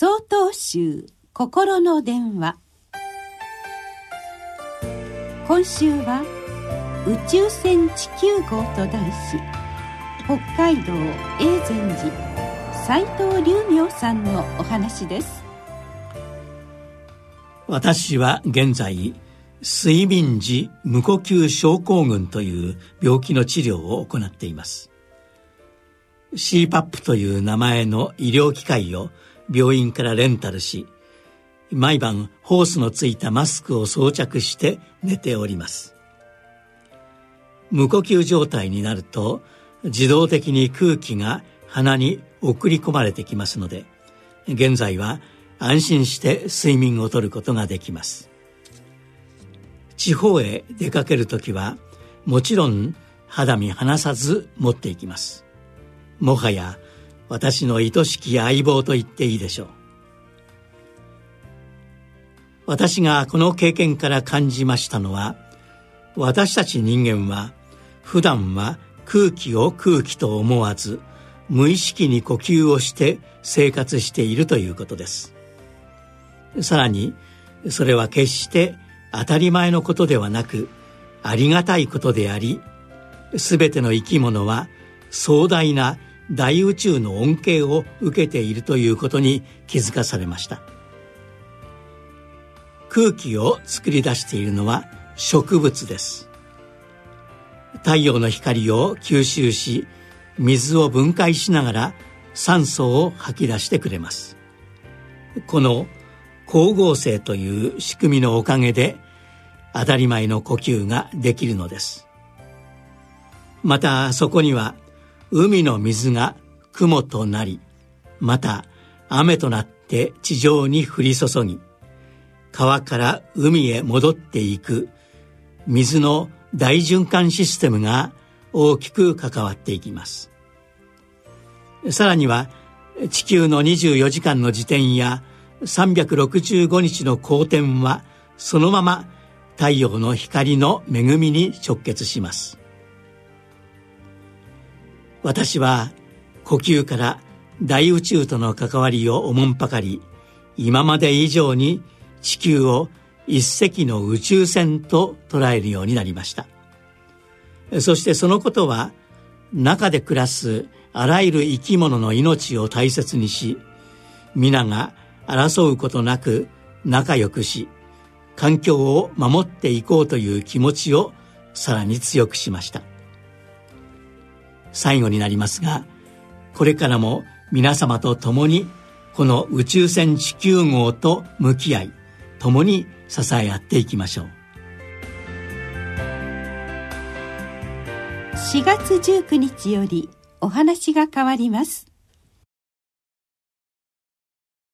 総統集心の電話。今週は「宇宙船地球号」と題し北海道永禅寺斎藤隆明さんのお話です。私は現在睡眠時無呼吸症候群という病気の治療を行っています。CPAP という名前の医療機械を病院からレンタルし毎晩ホースのついたマスクを装着して寝ております。無呼吸状態になると自動的に空気が鼻に送り込まれてきますので現在は安心して睡眠をとることができます。地方へ出かける時はもちろん肌身離さず持っていきます。もはや私の愛しき相棒と言っていいでしょう。私がこの経験から感じましたのは私たち人間は普段は空気を空気と思わず無意識に呼吸をして生活しているということです。さらにそれは決して当たり前のことではなくありがたいことであり全ての生き物は壮大な大宇宙の恩恵を受けているということに気づかされました。空気を作り出しているのは植物です。太陽の光を吸収し水を分解しながら酸素を吐き出してくれます。この光合成という仕組みのおかげで当たり前の呼吸ができるのです。またそこには海の水が雲となりまた雨となって地上に降り注ぎ川から海へ戻っていく水の大循環システムが大きく関わっていきます。さらには地球の24時間の時点や365日の公転はそのまま太陽の光の恵みに直結します。私は呼吸から大宇宙との関わりをおもんぱかり。今まで以上に地球を一隻の宇宙船と捉えるようになりました。そしてそのことは中で暮らすあらゆる生き物の命を大切にし皆が争うことなく仲良くし環境を守っていこうという気持ちをさらに強くしました。最後になりますがこれからも皆様と共にこの宇宙船地球号と向き合い共に支え合っていきましょう。4月19日よりお話が変わります。